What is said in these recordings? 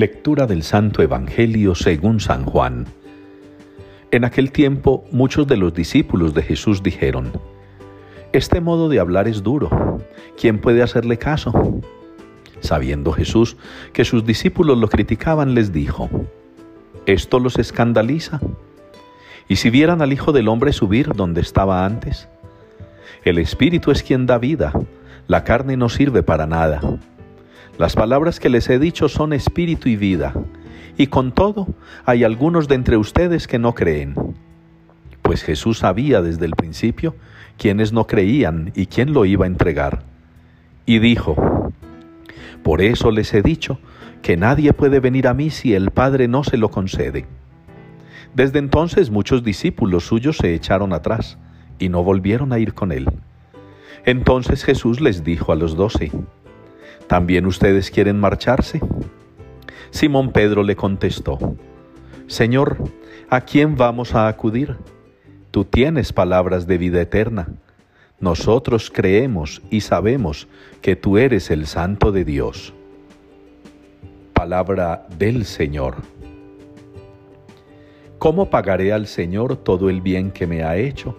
Lectura del Santo Evangelio según San Juan. En aquel tiempo muchos de los discípulos de Jesús dijeron, Este modo de hablar es duro, ¿quién puede hacerle caso? Sabiendo Jesús que sus discípulos lo criticaban, les dijo, ¿esto los escandaliza? ¿Y si vieran al Hijo del Hombre subir donde estaba antes? El Espíritu es quien da vida, la carne no sirve para nada. Las palabras que les he dicho son espíritu y vida, y con todo hay algunos de entre ustedes que no creen. Pues Jesús sabía desde el principio quiénes no creían y quién lo iba a entregar. Y dijo, Por eso les he dicho que nadie puede venir a mí si el Padre no se lo concede. Desde entonces muchos discípulos suyos se echaron atrás y no volvieron a ir con él. Entonces Jesús les dijo a los doce, ¿También ustedes quieren marcharse? Simón Pedro le contestó, Señor, ¿a quién vamos a acudir? Tú tienes palabras de vida eterna. Nosotros creemos y sabemos que tú eres el Santo de Dios. Palabra del Señor. ¿Cómo pagaré al Señor todo el bien que me ha hecho?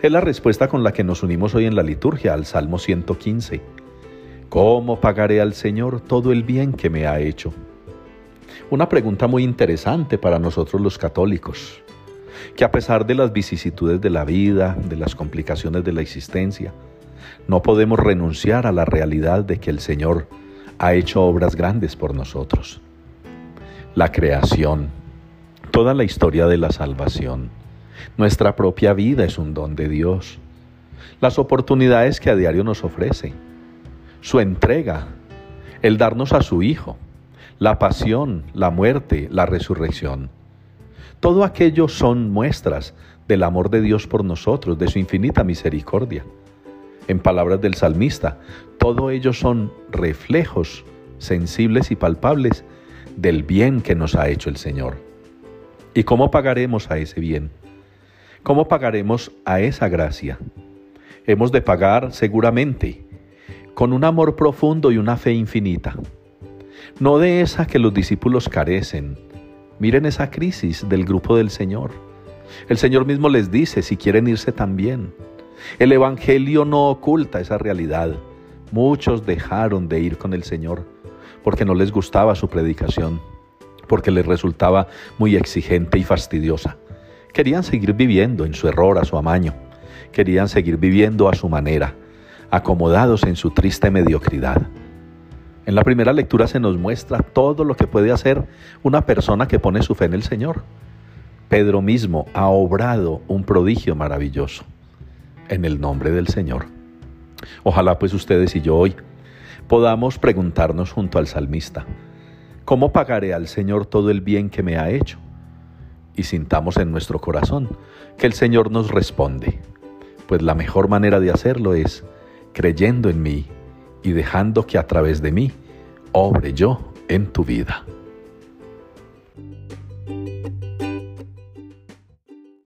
Es la respuesta con la que nos unimos hoy en la liturgia al Salmo 115. ¿Cómo pagaré al Señor todo el bien que me ha hecho? Una pregunta muy interesante para nosotros los católicos, que a pesar de las vicisitudes de la vida, de las complicaciones de la existencia, no podemos renunciar a la realidad de que el Señor ha hecho obras grandes por nosotros. La creación, toda la historia de la salvación, nuestra propia vida es un don de Dios. Las oportunidades que a diario nos ofrece, su entrega, el darnos a su Hijo, la pasión, la muerte, la resurrección. Todo aquello son muestras del amor de Dios por nosotros, de su infinita misericordia. En palabras del salmista, todo ello son reflejos sensibles y palpables del bien que nos ha hecho el Señor. ¿Y cómo pagaremos a ese bien? ¿Cómo pagaremos a esa gracia? Hemos de pagar seguramente con un amor profundo y una fe infinita. No de esa que los discípulos carecen. Miren esa crisis del grupo del Señor. El Señor mismo les dice si quieren irse también. El Evangelio no oculta esa realidad. Muchos dejaron de ir con el Señor porque no les gustaba su predicación, porque les resultaba muy exigente y fastidiosa. Querían seguir viviendo en su error, a su amaño. Querían seguir viviendo a su manera acomodados en su triste mediocridad. En la primera lectura se nos muestra todo lo que puede hacer una persona que pone su fe en el Señor. Pedro mismo ha obrado un prodigio maravilloso en el nombre del Señor. Ojalá pues ustedes y yo hoy podamos preguntarnos junto al salmista, ¿cómo pagaré al Señor todo el bien que me ha hecho? Y sintamos en nuestro corazón que el Señor nos responde, pues la mejor manera de hacerlo es creyendo en mí y dejando que a través de mí obre yo en tu vida.